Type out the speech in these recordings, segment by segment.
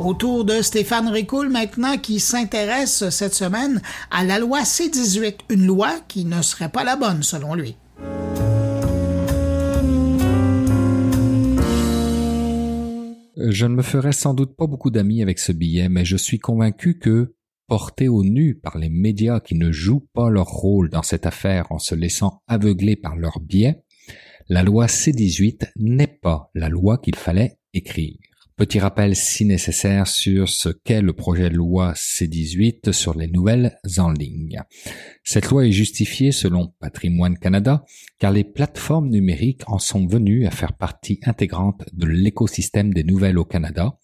Autour de Stéphane Ricoul maintenant qui s'intéresse cette semaine à la loi C-18, une loi qui ne serait pas la bonne selon lui. Je ne me ferai sans doute pas beaucoup d'amis avec ce billet, mais je suis convaincu que, porté au nu par les médias qui ne jouent pas leur rôle dans cette affaire en se laissant aveugler par leurs biais, la loi C-18 n'est pas la loi qu'il fallait écrire. Petit rappel si nécessaire sur ce qu'est le projet de loi C18 sur les nouvelles en ligne. Cette loi est justifiée selon Patrimoine Canada car les plateformes numériques en sont venues à faire partie intégrante de l'écosystème des nouvelles au Canada,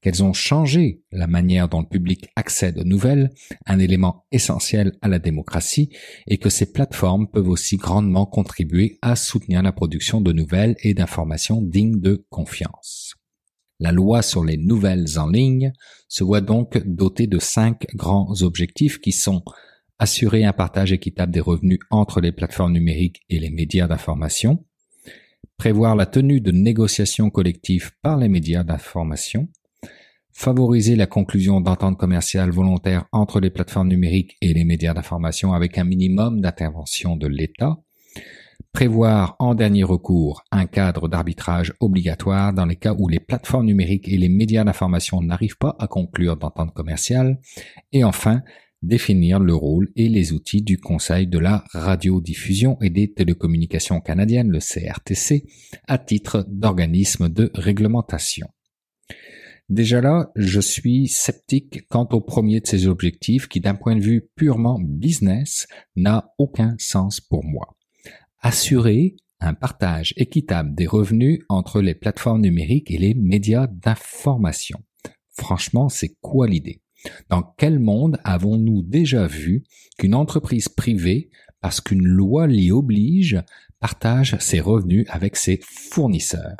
qu'elles ont changé la manière dont le public accède aux nouvelles, un élément essentiel à la démocratie, et que ces plateformes peuvent aussi grandement contribuer à soutenir la production de nouvelles et d'informations dignes de confiance. La loi sur les nouvelles en ligne se voit donc dotée de cinq grands objectifs qui sont assurer un partage équitable des revenus entre les plateformes numériques et les médias d'information, prévoir la tenue de négociations collectives par les médias d'information, favoriser la conclusion d'ententes commerciales volontaires entre les plateformes numériques et les médias d'information avec un minimum d'intervention de l'État, Prévoir en dernier recours un cadre d'arbitrage obligatoire dans les cas où les plateformes numériques et les médias d'information n'arrivent pas à conclure d'entente commerciale. Et enfin, définir le rôle et les outils du Conseil de la radiodiffusion et des télécommunications canadiennes, le CRTC, à titre d'organisme de réglementation. Déjà là, je suis sceptique quant au premier de ces objectifs qui, d'un point de vue purement business, n'a aucun sens pour moi assurer un partage équitable des revenus entre les plateformes numériques et les médias d'information. Franchement, c'est quoi l'idée? Dans quel monde avons-nous déjà vu qu'une entreprise privée, parce qu'une loi l'y oblige, partage ses revenus avec ses fournisseurs.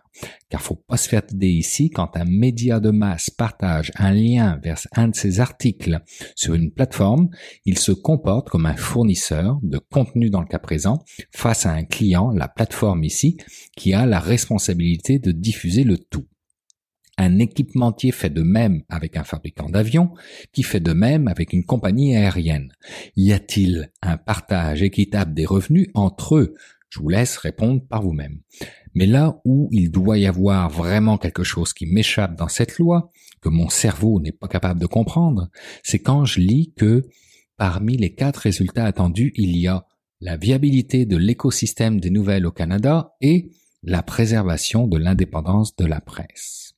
Car faut pas se faire idée ici, quand un média de masse partage un lien vers un de ses articles sur une plateforme, il se comporte comme un fournisseur de contenu dans le cas présent face à un client, la plateforme ici, qui a la responsabilité de diffuser le tout. Un équipementier fait de même avec un fabricant d'avions, qui fait de même avec une compagnie aérienne. Y a-t-il un partage équitable des revenus entre eux? Je vous laisse répondre par vous-même. Mais là où il doit y avoir vraiment quelque chose qui m'échappe dans cette loi, que mon cerveau n'est pas capable de comprendre, c'est quand je lis que parmi les quatre résultats attendus, il y a la viabilité de l'écosystème des nouvelles au Canada et la préservation de l'indépendance de la presse.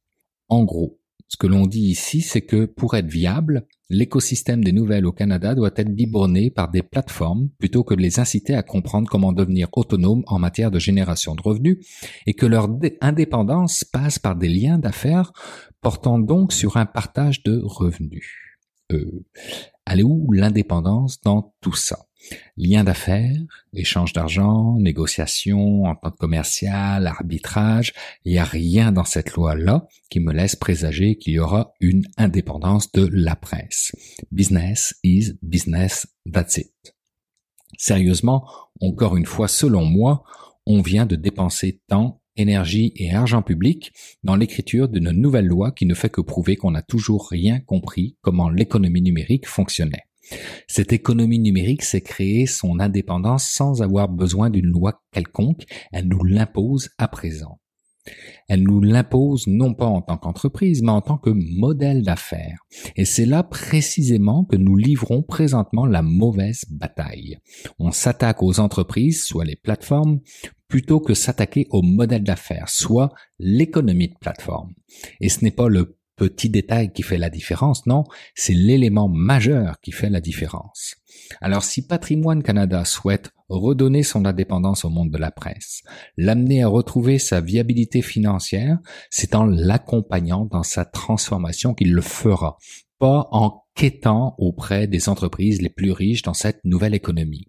En gros, ce que l'on dit ici, c'est que pour être viable, l'écosystème des nouvelles au Canada doit être biborné par des plateformes plutôt que de les inciter à comprendre comment devenir autonomes en matière de génération de revenus et que leur indépendance passe par des liens d'affaires portant donc sur un partage de revenus. Euh, allez où l'indépendance dans tout ça? Lien d'affaires, échange d'argent, négociation, entente commerciale, arbitrage, il n'y a rien dans cette loi-là qui me laisse présager qu'il y aura une indépendance de la presse. Business is business, that's it. Sérieusement, encore une fois, selon moi, on vient de dépenser temps, énergie et argent public dans l'écriture d'une nouvelle loi qui ne fait que prouver qu'on n'a toujours rien compris comment l'économie numérique fonctionnait. Cette économie numérique s'est créée son indépendance sans avoir besoin d'une loi quelconque, elle nous l'impose à présent. Elle nous l'impose non pas en tant qu'entreprise, mais en tant que modèle d'affaires. Et c'est là précisément que nous livrons présentement la mauvaise bataille. On s'attaque aux entreprises, soit les plateformes, plutôt que s'attaquer au modèle d'affaires, soit l'économie de plateforme. Et ce n'est pas le petit détail qui fait la différence, non, c'est l'élément majeur qui fait la différence. Alors si Patrimoine Canada souhaite redonner son indépendance au monde de la presse, l'amener à retrouver sa viabilité financière, c'est en l'accompagnant dans sa transformation qu'il le fera, pas en quêtant auprès des entreprises les plus riches dans cette nouvelle économie.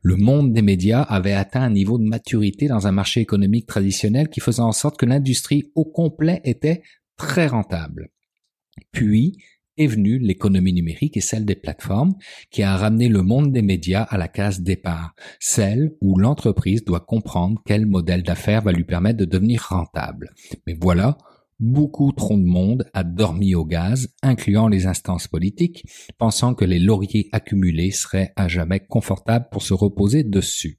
Le monde des médias avait atteint un niveau de maturité dans un marché économique traditionnel qui faisait en sorte que l'industrie au complet était très rentable. Puis est venue l'économie numérique et celle des plateformes qui a ramené le monde des médias à la case départ, celle où l'entreprise doit comprendre quel modèle d'affaires va lui permettre de devenir rentable. Mais voilà, Beaucoup trop de monde a dormi au gaz, incluant les instances politiques, pensant que les lauriers accumulés seraient à jamais confortables pour se reposer dessus.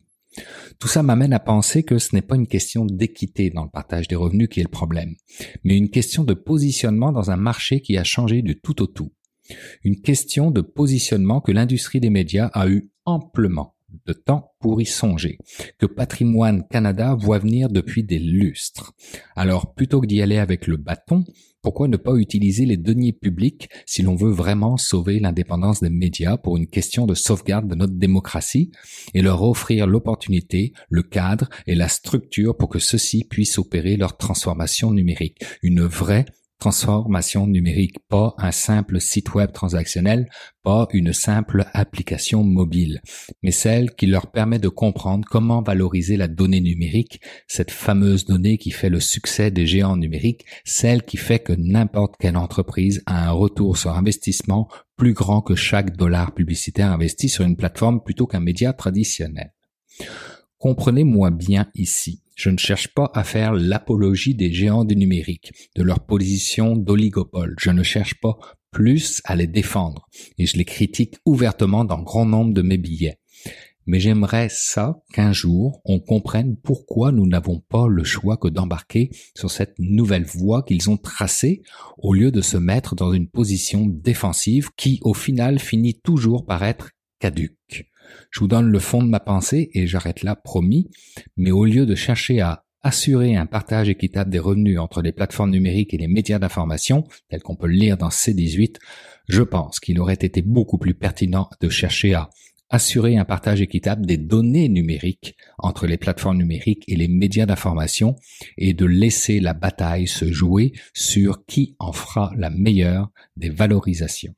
Tout ça m'amène à penser que ce n'est pas une question d'équité dans le partage des revenus qui est le problème, mais une question de positionnement dans un marché qui a changé du tout au tout. Une question de positionnement que l'industrie des médias a eu amplement de temps pour y songer, que Patrimoine Canada voit venir depuis des lustres. Alors plutôt que d'y aller avec le bâton, pourquoi ne pas utiliser les deniers publics si l'on veut vraiment sauver l'indépendance des médias pour une question de sauvegarde de notre démocratie et leur offrir l'opportunité, le cadre et la structure pour que ceux-ci puissent opérer leur transformation numérique, une vraie transformation numérique, pas un simple site web transactionnel, pas une simple application mobile, mais celle qui leur permet de comprendre comment valoriser la donnée numérique, cette fameuse donnée qui fait le succès des géants numériques, celle qui fait que n'importe quelle entreprise a un retour sur investissement plus grand que chaque dollar publicitaire investi sur une plateforme plutôt qu'un média traditionnel. Comprenez-moi bien ici. Je ne cherche pas à faire l'apologie des géants du numérique, de leur position d'oligopole. Je ne cherche pas plus à les défendre, et je les critique ouvertement dans grand nombre de mes billets. Mais j'aimerais ça qu'un jour on comprenne pourquoi nous n'avons pas le choix que d'embarquer sur cette nouvelle voie qu'ils ont tracée au lieu de se mettre dans une position défensive qui au final finit toujours par être caduque. Je vous donne le fond de ma pensée et j'arrête là, promis, mais au lieu de chercher à assurer un partage équitable des revenus entre les plateformes numériques et les médias d'information, tels qu'on peut le lire dans C18, je pense qu'il aurait été beaucoup plus pertinent de chercher à assurer un partage équitable des données numériques entre les plateformes numériques et les médias d'information et de laisser la bataille se jouer sur qui en fera la meilleure des valorisations.